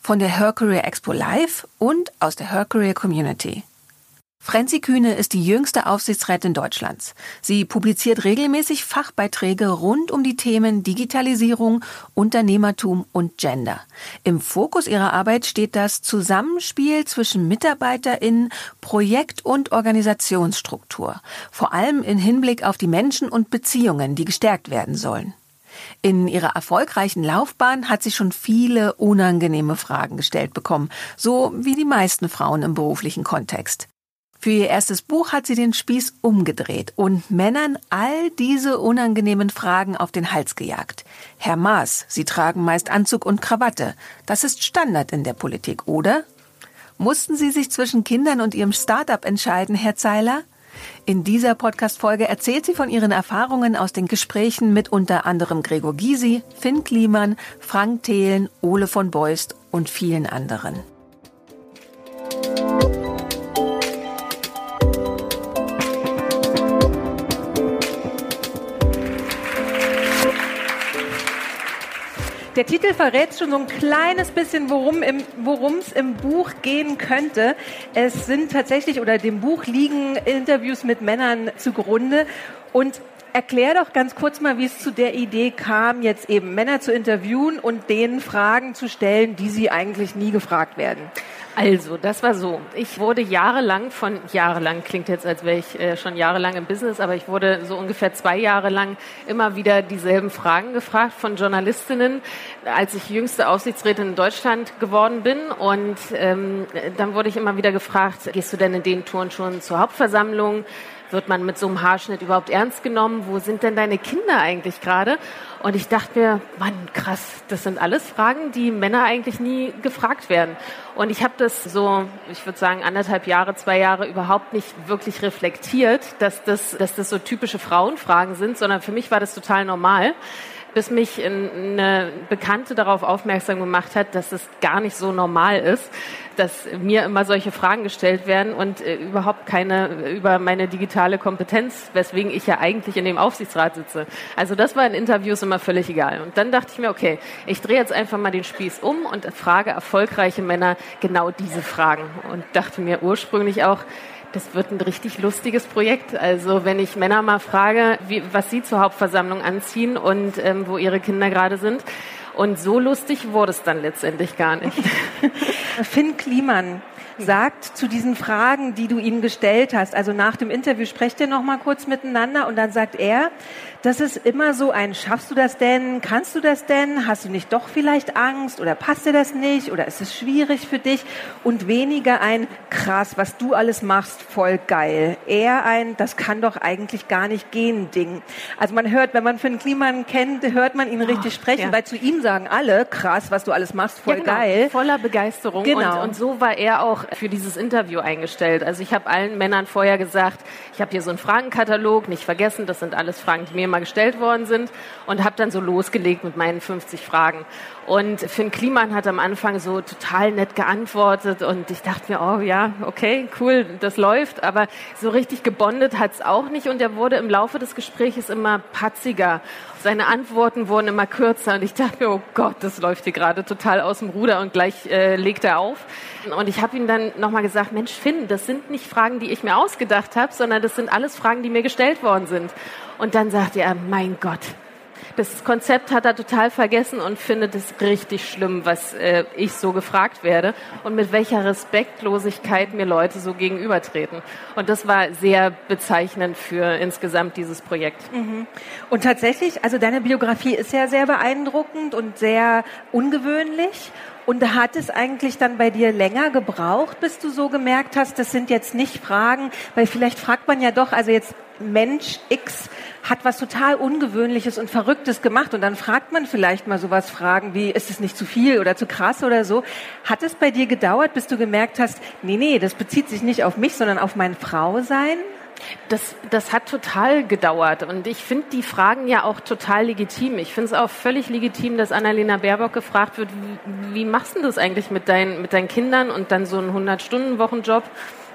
von der Her Career Expo Live und aus der Her Career Community. Frenzi Kühne ist die jüngste Aufsichtsrätin Deutschlands. Sie publiziert regelmäßig Fachbeiträge rund um die Themen Digitalisierung, Unternehmertum und Gender. Im Fokus ihrer Arbeit steht das Zusammenspiel zwischen MitarbeiterInnen, Projekt- und Organisationsstruktur. Vor allem in Hinblick auf die Menschen und Beziehungen, die gestärkt werden sollen. In ihrer erfolgreichen Laufbahn hat sie schon viele unangenehme Fragen gestellt bekommen, so wie die meisten Frauen im beruflichen Kontext. Für ihr erstes Buch hat sie den Spieß umgedreht und Männern all diese unangenehmen Fragen auf den Hals gejagt. Herr Maas, Sie tragen meist Anzug und Krawatte. Das ist Standard in der Politik, oder? Mussten Sie sich zwischen Kindern und Ihrem Start-up entscheiden, Herr Zeiler? In dieser Podcast-Folge erzählt sie von ihren Erfahrungen aus den Gesprächen mit unter anderem Gregor Gysi, Finn Kliman, Frank Thelen, Ole von Beust und vielen anderen. Der Titel verrät schon so ein kleines bisschen, worum es im Buch gehen könnte. Es sind tatsächlich, oder dem Buch liegen Interviews mit Männern zugrunde. Und erklär doch ganz kurz mal, wie es zu der Idee kam, jetzt eben Männer zu interviewen und denen Fragen zu stellen, die sie eigentlich nie gefragt werden. Also, das war so. Ich wurde jahrelang von, jahrelang klingt jetzt, als wäre ich äh, schon jahrelang im Business, aber ich wurde so ungefähr zwei Jahre lang immer wieder dieselben Fragen gefragt von Journalistinnen, als ich jüngste Aufsichtsrätin in Deutschland geworden bin. Und ähm, dann wurde ich immer wieder gefragt, gehst du denn in den Touren schon zur Hauptversammlung? Wird man mit so einem Haarschnitt überhaupt ernst genommen? Wo sind denn deine Kinder eigentlich gerade? Und ich dachte mir, Mann, krass, das sind alles Fragen, die Männer eigentlich nie gefragt werden. Und ich habe das so, ich würde sagen, anderthalb Jahre, zwei Jahre überhaupt nicht wirklich reflektiert, dass das, dass das so typische Frauenfragen sind, sondern für mich war das total normal bis mich eine Bekannte darauf aufmerksam gemacht hat, dass es gar nicht so normal ist, dass mir immer solche Fragen gestellt werden und äh, überhaupt keine über meine digitale Kompetenz, weswegen ich ja eigentlich in dem Aufsichtsrat sitze. Also das war in Interviews immer völlig egal. Und dann dachte ich mir, okay, ich drehe jetzt einfach mal den Spieß um und frage erfolgreiche Männer genau diese Fragen und dachte mir ursprünglich auch, das wird ein richtig lustiges Projekt. Also wenn ich Männer mal frage, wie, was sie zur Hauptversammlung anziehen und ähm, wo ihre Kinder gerade sind. Und so lustig wurde es dann letztendlich gar nicht. Finn Kliman sagt zu diesen Fragen, die du ihm gestellt hast, also nach dem Interview sprecht ihr noch mal kurz miteinander und dann sagt er, das ist immer so ein, schaffst du das denn? Kannst du das denn? Hast du nicht doch vielleicht Angst oder passt dir das nicht oder ist es schwierig für dich? Und weniger ein, krass, was du alles machst, voll geil. Eher ein, das kann doch eigentlich gar nicht gehen Ding. Also man hört, wenn man Finn Kliman kennt, hört man ihn richtig oh, sprechen, ja. weil zu ihm sagen alle, krass, was du alles machst, voll ja, genau. geil. Voller Begeisterung. Genau. Und, und so war er auch für dieses Interview eingestellt. Also ich habe allen Männern vorher gesagt, ich habe hier so einen Fragenkatalog, nicht vergessen, das sind alles Fragen, die mir mal gestellt worden sind und habe dann so losgelegt mit meinen 50 Fragen. Und Finn Kliman hat am Anfang so total nett geantwortet und ich dachte mir, oh ja, okay, cool, das läuft, aber so richtig gebondet hat's auch nicht und er wurde im Laufe des Gesprächs immer patziger. Seine Antworten wurden immer kürzer und ich dachte mir, oh Gott, das läuft hier gerade total aus dem Ruder und gleich äh, legt er auf. Und ich habe ihm dann nochmal gesagt, Mensch, Finn, das sind nicht Fragen, die ich mir ausgedacht habe, sondern das sind alles Fragen, die mir gestellt worden sind. Und dann sagte er, mein Gott, das Konzept hat er total vergessen und findet es richtig schlimm, was äh, ich so gefragt werde und mit welcher Respektlosigkeit mir Leute so gegenübertreten. Und das war sehr bezeichnend für insgesamt dieses Projekt. Mhm. Und tatsächlich, also deine Biografie ist ja sehr beeindruckend und sehr ungewöhnlich. Und hat es eigentlich dann bei dir länger gebraucht, bis du so gemerkt hast, das sind jetzt nicht Fragen, weil vielleicht fragt man ja doch, also jetzt Mensch X hat was total Ungewöhnliches und Verrücktes gemacht und dann fragt man vielleicht mal sowas Fragen wie, ist es nicht zu viel oder zu krass oder so. Hat es bei dir gedauert, bis du gemerkt hast, nee, nee, das bezieht sich nicht auf mich, sondern auf mein Frausein? Das, das hat total gedauert und ich finde die Fragen ja auch total legitim. Ich finde es auch völlig legitim, dass Annalena Baerbock gefragt wird, wie, wie machst du das eigentlich mit, dein, mit deinen Kindern und dann so einen 100-Stunden-Wochenjob?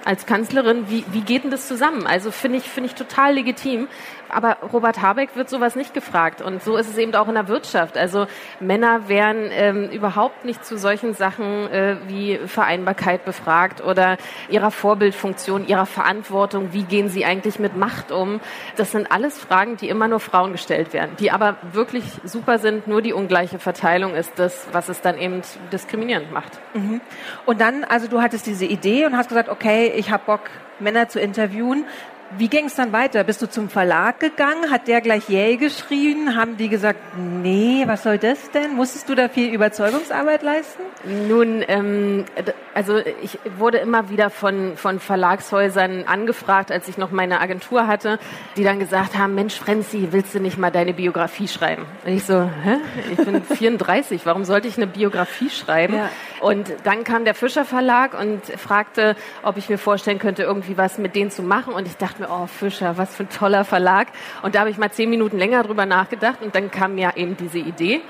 als Kanzlerin, wie, wie geht denn das zusammen? Also finde ich, finde ich total legitim. Aber Robert Habeck wird sowas nicht gefragt. Und so ist es eben auch in der Wirtschaft. Also Männer werden ähm, überhaupt nicht zu solchen Sachen äh, wie Vereinbarkeit befragt oder ihrer Vorbildfunktion, ihrer Verantwortung. Wie gehen sie eigentlich mit Macht um? Das sind alles Fragen, die immer nur Frauen gestellt werden, die aber wirklich super sind. Nur die ungleiche Verteilung ist das, was es dann eben diskriminierend macht. Mhm. Und dann, also du hattest diese Idee und hast gesagt, okay, ich habe Bock, Männer zu interviewen. Wie ging es dann weiter? Bist du zum Verlag gegangen? Hat der gleich Yay geschrien? Haben die gesagt, nee, was soll das denn? Musstest du da viel Überzeugungsarbeit leisten? Nun, ähm, also ich wurde immer wieder von, von Verlagshäusern angefragt, als ich noch meine Agentur hatte, die dann gesagt haben, Mensch, Frenzi, willst du nicht mal deine Biografie schreiben? Und ich so, hä? Ich bin 34, warum sollte ich eine Biografie schreiben? Ja. Und dann kam der Fischer Verlag und fragte, ob ich mir vorstellen könnte, irgendwie was mit denen zu machen. Und ich dachte mir, oh Fischer, was für ein toller Verlag. Und da habe ich mal zehn Minuten länger drüber nachgedacht und dann kam mir eben diese Idee.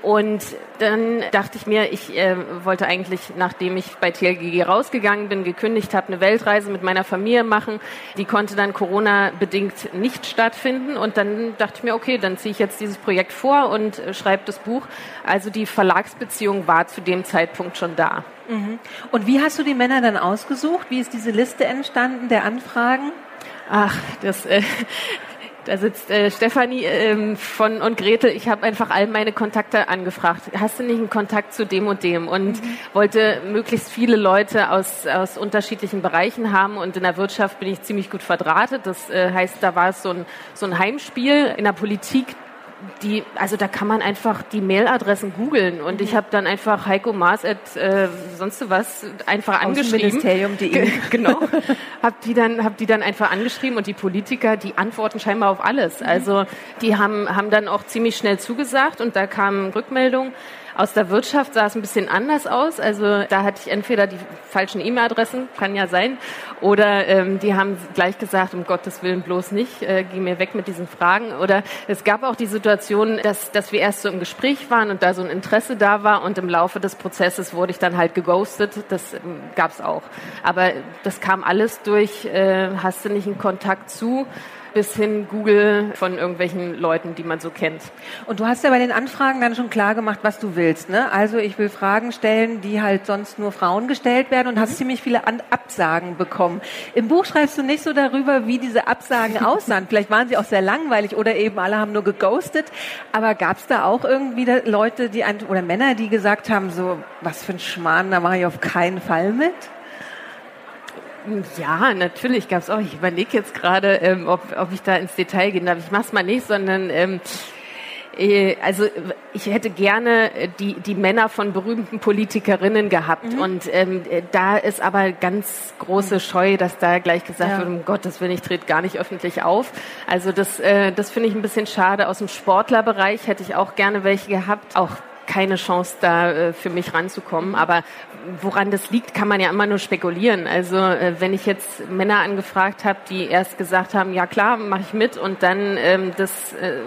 Und dann dachte ich mir, ich äh, wollte eigentlich, nachdem ich bei TLGG rausgegangen bin, gekündigt habe, eine Weltreise mit meiner Familie machen. Die konnte dann Corona-bedingt nicht stattfinden. Und dann dachte ich mir, okay, dann ziehe ich jetzt dieses Projekt vor und äh, schreibe das Buch. Also die Verlagsbeziehung war zu dem Zeitpunkt schon da. Mhm. Und wie hast du die Männer dann ausgesucht? Wie ist diese Liste entstanden der Anfragen? Ach, das, äh, da sitzt äh, Stefanie ähm, von und Gretel. Ich habe einfach all meine Kontakte angefragt. Hast du nicht einen Kontakt zu dem und dem? Und mhm. wollte möglichst viele Leute aus, aus unterschiedlichen Bereichen haben. Und in der Wirtschaft bin ich ziemlich gut verdrahtet. Das äh, heißt, da war es so ein, so ein Heimspiel. In der Politik die, also da kann man einfach die Mailadressen googeln und mhm. ich habe dann einfach Heiko Maas at äh, sonst was einfach angeschrieben. Ministerium.de. genau. hab die dann hab die dann einfach angeschrieben und die Politiker, die antworten scheinbar auf alles. Mhm. Also die haben haben dann auch ziemlich schnell zugesagt und da kamen Rückmeldungen. Aus der Wirtschaft sah es ein bisschen anders aus. Also da hatte ich entweder die falschen E-Mail-Adressen, kann ja sein, oder ähm, die haben gleich gesagt, um Gottes Willen bloß nicht, äh, geh mir weg mit diesen Fragen. Oder es gab auch die Situation, dass, dass wir erst so im Gespräch waren und da so ein Interesse da war und im Laufe des Prozesses wurde ich dann halt geghostet. Das ähm, gab es auch. Aber das kam alles durch, äh, hast du nicht einen Kontakt zu? Bis hin Google von irgendwelchen Leuten, die man so kennt. Und du hast ja bei den Anfragen dann schon klar gemacht, was du willst. Ne? Also ich will Fragen stellen, die halt sonst nur Frauen gestellt werden und mhm. hast ziemlich viele An Absagen bekommen. Im Buch schreibst du nicht so darüber, wie diese Absagen aussahen. Vielleicht waren sie auch sehr langweilig oder eben alle haben nur geghostet. Aber gab es da auch irgendwie Leute, die oder Männer, die gesagt haben, so was für ein Schmarrn, da mache ich auf keinen Fall mit? Ja, natürlich gab es auch. Ich überlege jetzt gerade, ähm, ob, ob ich da ins Detail gehen darf. Ich mache es mal nicht, sondern ähm, äh, also ich hätte gerne äh, die, die Männer von berühmten Politikerinnen gehabt. Mhm. Und ähm, da ist aber ganz große. Scheu, dass da gleich gesagt ja. wird, um Gottes Willen, ich trete gar nicht öffentlich auf. Also das, äh, das finde ich ein bisschen schade. Aus dem Sportlerbereich hätte ich auch gerne welche gehabt. Auch keine Chance, da äh, für mich ranzukommen. Aber woran das liegt, kann man ja immer nur spekulieren. Also äh, wenn ich jetzt Männer angefragt habe, die erst gesagt haben, ja klar, mache ich mit und dann ähm, das, äh,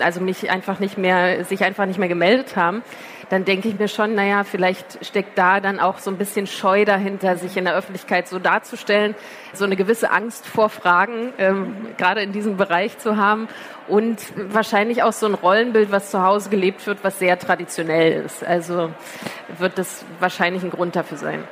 also mich einfach nicht mehr, sich einfach nicht mehr gemeldet haben, dann denke ich mir schon, naja, vielleicht steckt da dann auch so ein bisschen Scheu dahinter, sich in der Öffentlichkeit so darzustellen, so eine gewisse Angst vor Fragen, ähm, gerade in diesem Bereich zu haben und wahrscheinlich auch so ein Rollenbild, was zu Hause gelebt wird, was sehr traditionell ist. Also wird das wahrscheinlich ein Grund dafür sein.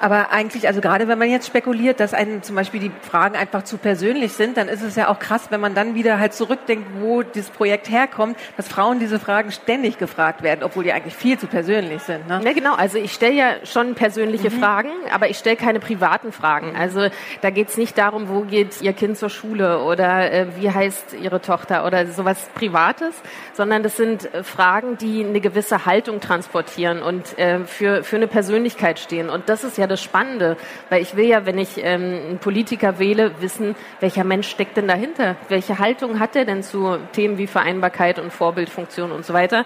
Aber eigentlich, also gerade wenn man jetzt spekuliert, dass einen zum Beispiel die Fragen einfach zu persönlich sind, dann ist es ja auch krass, wenn man dann wieder halt zurückdenkt, wo dieses Projekt herkommt, dass Frauen diese Fragen ständig gefragt werden, obwohl die eigentlich viel zu persönlich sind. Ne? Ja, genau. Also ich stelle ja schon persönliche mhm. Fragen, aber ich stelle keine privaten Fragen. Also da geht es nicht darum, wo geht Ihr Kind zur Schule oder äh, wie heißt Ihre Tochter oder sowas Privates, sondern das sind äh, Fragen, die eine gewisse Haltung transportieren und äh, für, für eine Persönlichkeit stehen. Und das ist ja das Spannende, weil ich will ja, wenn ich ähm, einen Politiker wähle, wissen, welcher Mensch steckt denn dahinter? Welche Haltung hat er denn zu Themen wie Vereinbarkeit und Vorbildfunktion und so weiter?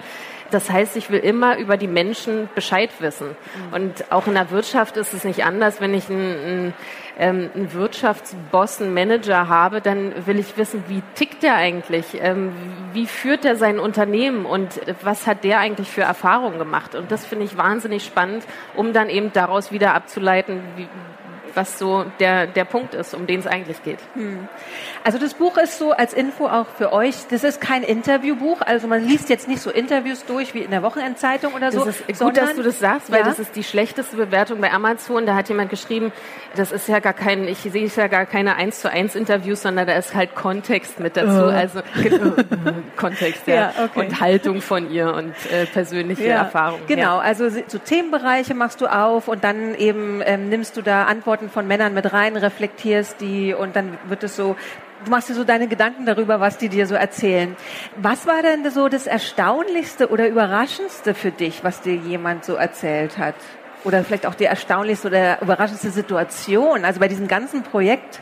Das heißt, ich will immer über die Menschen Bescheid wissen. Und auch in der Wirtschaft ist es nicht anders. Wenn ich einen, einen, ähm, einen Wirtschaftsboss, einen Manager habe, dann will ich wissen, wie tickt der eigentlich? Ähm, wie führt er sein Unternehmen und was hat der eigentlich für Erfahrungen gemacht? Und das finde ich wahnsinnig spannend, um dann eben daraus wieder abzuleiten, wie, was so der, der Punkt ist, um den es eigentlich geht. Hm. Also das Buch ist so als Info auch für euch, das ist kein Interviewbuch, also man liest jetzt nicht so Interviews durch wie in der Wochenendzeitung oder so. Das ist gut, dass du das sagst, weil ja? das ist die schlechteste Bewertung bei Amazon. Da hat jemand geschrieben, das ist ja gar kein, ich sehe ja gar keine eins zu eins Interviews, sondern da ist halt Kontext mit dazu, uh. also Kontext ja. ja okay. und Haltung von ihr und äh, persönliche ja. Erfahrung. Genau, also so Themenbereiche machst du auf und dann eben ähm, nimmst du da Antworten Antworten von Männern mit rein, reflektierst die und dann wird es so, du machst dir so deine Gedanken darüber, was die dir so erzählen. Was war denn so das Erstaunlichste oder Überraschendste für dich, was dir jemand so erzählt hat? Oder vielleicht auch die erstaunlichste oder überraschendste Situation, also bei diesem ganzen Projekt?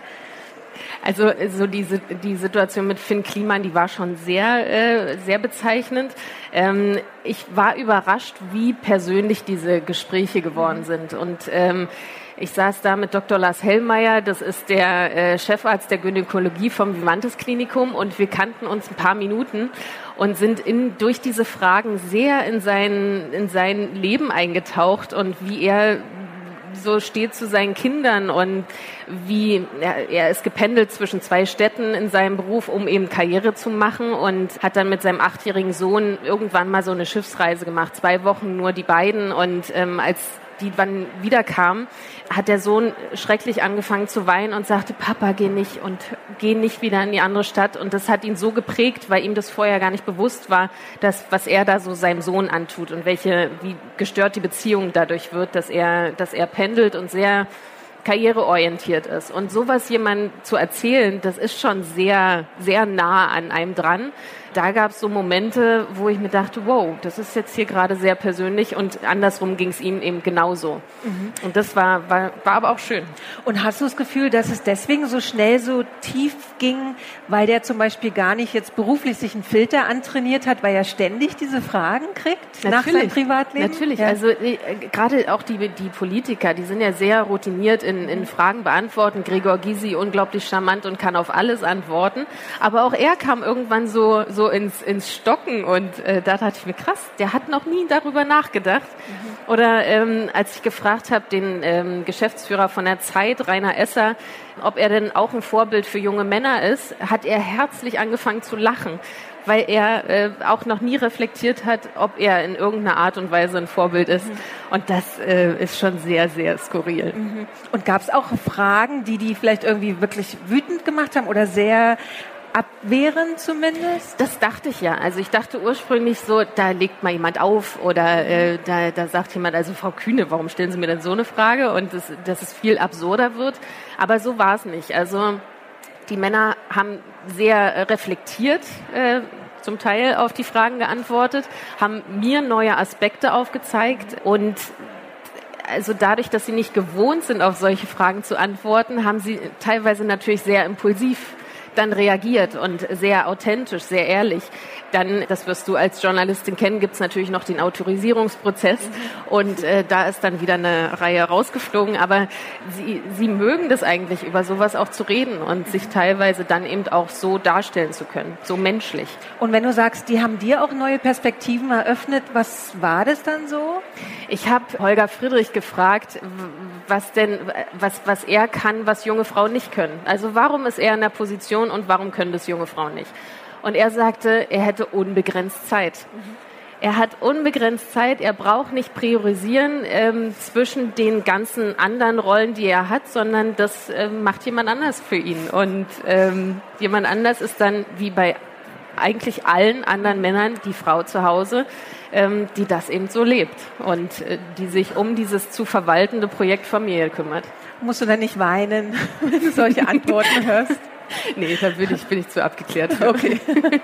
Also so diese die Situation mit Finn Kliman, die war schon sehr äh, sehr bezeichnend. Ähm, ich war überrascht, wie persönlich diese Gespräche geworden sind und ähm, ich saß da mit Dr. Lars Hellmeier, das ist der äh, Chefarzt der Gynäkologie vom Vivantes Klinikum und wir kannten uns ein paar Minuten und sind in, durch diese Fragen sehr in sein, in sein Leben eingetaucht und wie er so steht zu seinen Kindern und wie er, er ist gependelt zwischen zwei Städten in seinem Beruf, um eben Karriere zu machen und hat dann mit seinem achtjährigen Sohn irgendwann mal so eine Schiffsreise gemacht, zwei Wochen nur die beiden und ähm, als die wann wiederkam, hat der Sohn schrecklich angefangen zu weinen und sagte, Papa, geh nicht und geh nicht wieder in die andere Stadt. Und das hat ihn so geprägt, weil ihm das vorher gar nicht bewusst war, dass, was er da so seinem Sohn antut und welche, wie gestört die Beziehung dadurch wird, dass er, dass er pendelt und sehr karriereorientiert ist. Und sowas jemand zu erzählen, das ist schon sehr, sehr nah an einem dran da gab es so Momente, wo ich mir dachte, wow, das ist jetzt hier gerade sehr persönlich und andersrum ging es ihm eben genauso. Mhm. Und das war, war, war aber auch schön. Und hast du das Gefühl, dass es deswegen so schnell so tief ging, weil der zum Beispiel gar nicht jetzt beruflich sich einen Filter antrainiert hat, weil er ständig diese Fragen kriegt Natürlich. nach seinem Privatleben? Natürlich, ja. also äh, gerade auch die, die Politiker, die sind ja sehr routiniert in, in Fragen beantworten. Gregor Gysi unglaublich charmant und kann auf alles antworten. Aber auch er kam irgendwann so, so ins, ins Stocken und äh, da dachte ich mir, krass, der hat noch nie darüber nachgedacht. Mhm. Oder ähm, als ich gefragt habe, den ähm, Geschäftsführer von der Zeit, Rainer Esser, ob er denn auch ein Vorbild für junge Männer ist, hat er herzlich angefangen zu lachen weil er äh, auch noch nie reflektiert hat, ob er in irgendeiner Art und Weise ein Vorbild ist. Mhm. Und das äh, ist schon sehr, sehr skurril. Mhm. Und gab es auch Fragen, die die vielleicht irgendwie wirklich wütend gemacht haben oder sehr abwehren zumindest? Das dachte ich ja. Also ich dachte ursprünglich so, da legt mal jemand auf oder äh, da, da sagt jemand, also Frau Kühne, warum stellen Sie mir denn so eine Frage? Und das, dass es viel absurder wird. Aber so war es nicht. Also die Männer haben sehr reflektiert äh, zum Teil auf die Fragen geantwortet, haben mir neue Aspekte aufgezeigt und also dadurch, dass sie nicht gewohnt sind, auf solche Fragen zu antworten, haben sie teilweise natürlich sehr impulsiv dann reagiert und sehr authentisch, sehr ehrlich. Dann, das wirst du als Journalistin kennen, gibt es natürlich noch den Autorisierungsprozess und äh, da ist dann wieder eine Reihe rausgeflogen. Aber sie, sie mögen das eigentlich, über sowas auch zu reden und sich teilweise dann eben auch so darstellen zu können, so menschlich. Und wenn du sagst, die haben dir auch neue Perspektiven eröffnet, was war das dann so? Ich habe Holger Friedrich gefragt, was denn, was, was er kann, was junge Frauen nicht können. Also warum ist er in der Position und warum können das junge Frauen nicht? Und er sagte, er hätte unbegrenzt Zeit. Er hat unbegrenzt Zeit, er braucht nicht priorisieren ähm, zwischen den ganzen anderen Rollen, die er hat, sondern das ähm, macht jemand anders für ihn. Und ähm, jemand anders ist dann wie bei eigentlich allen anderen Männern die Frau zu Hause, ähm, die das eben so lebt und äh, die sich um dieses zu verwaltende Projekt Familie kümmert. Musst du dann nicht weinen, wenn du solche Antworten hörst? Nee, da bin ich, bin ich zu abgeklärt. Okay.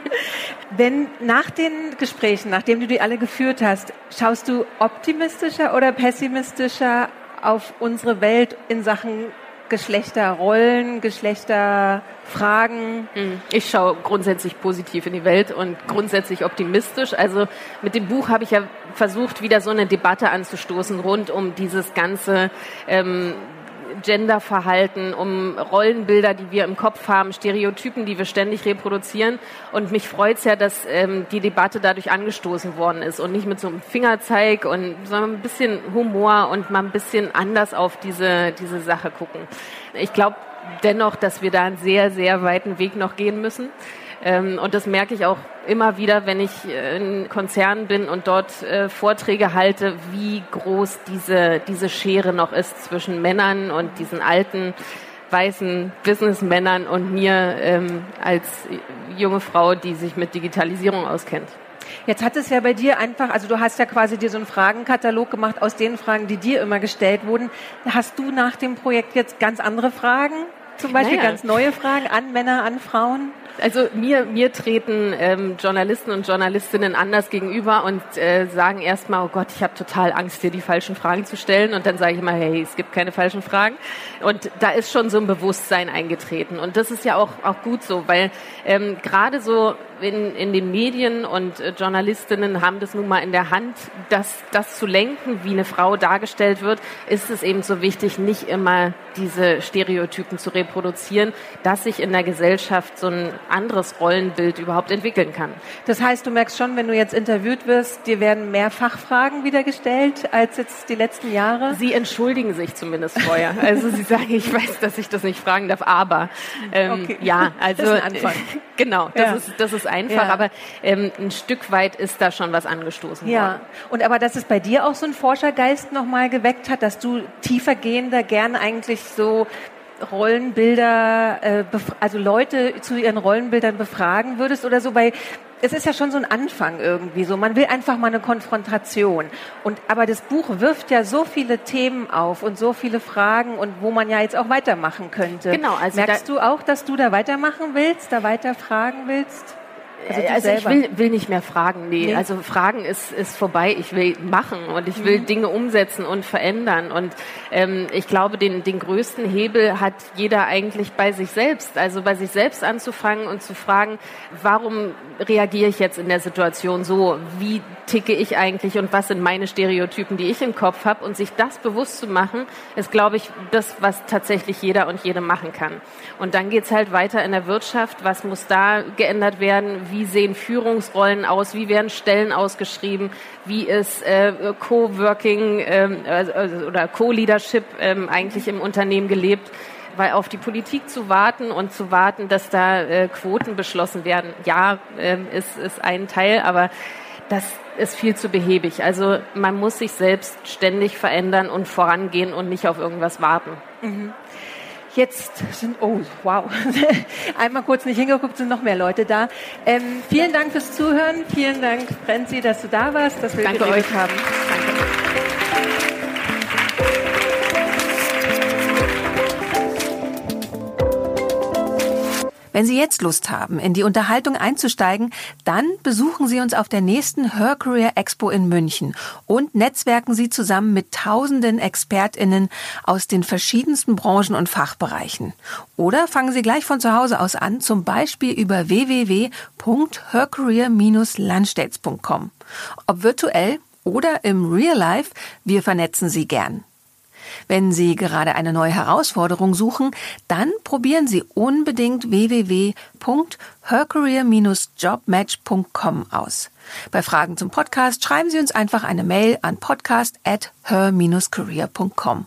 Wenn nach den Gesprächen, nachdem du die alle geführt hast, schaust du optimistischer oder pessimistischer auf unsere Welt in Sachen Geschlechterrollen, Geschlechterfragen? Hm. Ich schaue grundsätzlich positiv in die Welt und grundsätzlich optimistisch. Also mit dem Buch habe ich ja versucht, wieder so eine Debatte anzustoßen rund um dieses ganze ähm, Genderverhalten, um Rollenbilder, die wir im Kopf haben, Stereotypen, die wir ständig reproduzieren. Und mich freut es ja, dass ähm, die Debatte dadurch angestoßen worden ist und nicht mit so einem Fingerzeig und sondern ein bisschen Humor und mal ein bisschen anders auf diese, diese Sache gucken. Ich glaube dennoch, dass wir da einen sehr, sehr weiten Weg noch gehen müssen. Ähm, und das merke ich auch immer wieder, wenn ich äh, in Konzernen bin und dort äh, Vorträge halte, wie groß diese, diese Schere noch ist zwischen Männern und diesen alten weißen Businessmännern und mir ähm, als junge Frau, die sich mit Digitalisierung auskennt. Jetzt hat es ja bei dir einfach, also du hast ja quasi dir so einen Fragenkatalog gemacht aus den Fragen, die dir immer gestellt wurden. Hast du nach dem Projekt jetzt ganz andere Fragen? Zum Beispiel naja. ganz neue Fragen an Männer, an Frauen? Also mir, mir treten ähm, Journalisten und Journalistinnen anders gegenüber und äh, sagen erstmal, oh Gott, ich habe total Angst, dir die falschen Fragen zu stellen. Und dann sage ich immer, hey, es gibt keine falschen Fragen. Und da ist schon so ein Bewusstsein eingetreten. Und das ist ja auch, auch gut so, weil ähm, gerade so in, in den Medien und äh, Journalistinnen haben das nun mal in der Hand, das, das zu lenken, wie eine Frau dargestellt wird, ist es eben so wichtig, nicht immer diese Stereotypen zu reproduzieren, dass sich in der Gesellschaft so ein anderes Rollenbild überhaupt entwickeln kann. Das heißt, du merkst schon, wenn du jetzt interviewt wirst, dir werden mehr Fachfragen wieder gestellt als jetzt die letzten Jahre? Sie entschuldigen sich zumindest vorher. Also sie sagen, ich weiß, dass ich das nicht fragen darf, aber ähm, okay. ja, also das ist ein Anfang. genau, das ja. ist das ist einfach, ja. aber ähm, ein Stück weit ist da schon was angestoßen ja. worden. Und aber dass es bei dir auch so ein Forschergeist nochmal geweckt hat, dass du tiefergehender gern eigentlich so Rollenbilder, äh, also Leute zu ihren Rollenbildern befragen würdest oder so, weil es ist ja schon so ein Anfang irgendwie so. Man will einfach mal eine Konfrontation. Und, aber das Buch wirft ja so viele Themen auf und so viele Fragen und wo man ja jetzt auch weitermachen könnte. Genau. Also Merkst du auch, dass du da weitermachen willst, da weiter fragen willst? Also, also ich will, will nicht mehr fragen, nee. nee. Also fragen ist, ist vorbei. Ich will machen und ich will mhm. Dinge umsetzen und verändern. Und ähm, ich glaube, den, den größten Hebel hat jeder eigentlich bei sich selbst. Also bei sich selbst anzufangen und zu fragen, warum reagiere ich jetzt in der Situation so? Wie ticke ich eigentlich und was sind meine Stereotypen, die ich im Kopf habe? Und sich das bewusst zu machen, ist, glaube ich, das, was tatsächlich jeder und jede machen kann. Und dann geht's halt weiter in der Wirtschaft. Was muss da geändert werden? Wie sehen Führungsrollen aus? Wie werden Stellen ausgeschrieben? Wie ist äh, Co-Working ähm, also, oder Co-Leadership ähm, eigentlich im Unternehmen gelebt? weil auf die Politik zu warten und zu warten, dass da äh, Quoten beschlossen werden, ja, äh, ist, ist ein Teil, aber das ist viel zu behäbig. Also man muss sich selbst ständig verändern und vorangehen und nicht auf irgendwas warten. Mhm. Jetzt sind, oh, wow, einmal kurz nicht hingeguckt, sind noch mehr Leute da. Ähm, vielen Dank fürs Zuhören. Vielen Dank, Frenzi, dass du da warst, dass wir Danke euch haben. Danke. Wenn Sie jetzt Lust haben, in die Unterhaltung einzusteigen, dann besuchen Sie uns auf der nächsten Her Career Expo in München und netzwerken Sie zusammen mit tausenden ExpertInnen aus den verschiedensten Branchen und Fachbereichen. Oder fangen Sie gleich von zu Hause aus an, zum Beispiel über www.hercareer-landstates.com. Ob virtuell oder im Real Life, wir vernetzen Sie gern. Wenn Sie gerade eine neue Herausforderung suchen, dann probieren Sie unbedingt www.hercareer-jobmatch.com aus. Bei Fragen zum Podcast schreiben Sie uns einfach eine Mail an podcast at her-career.com.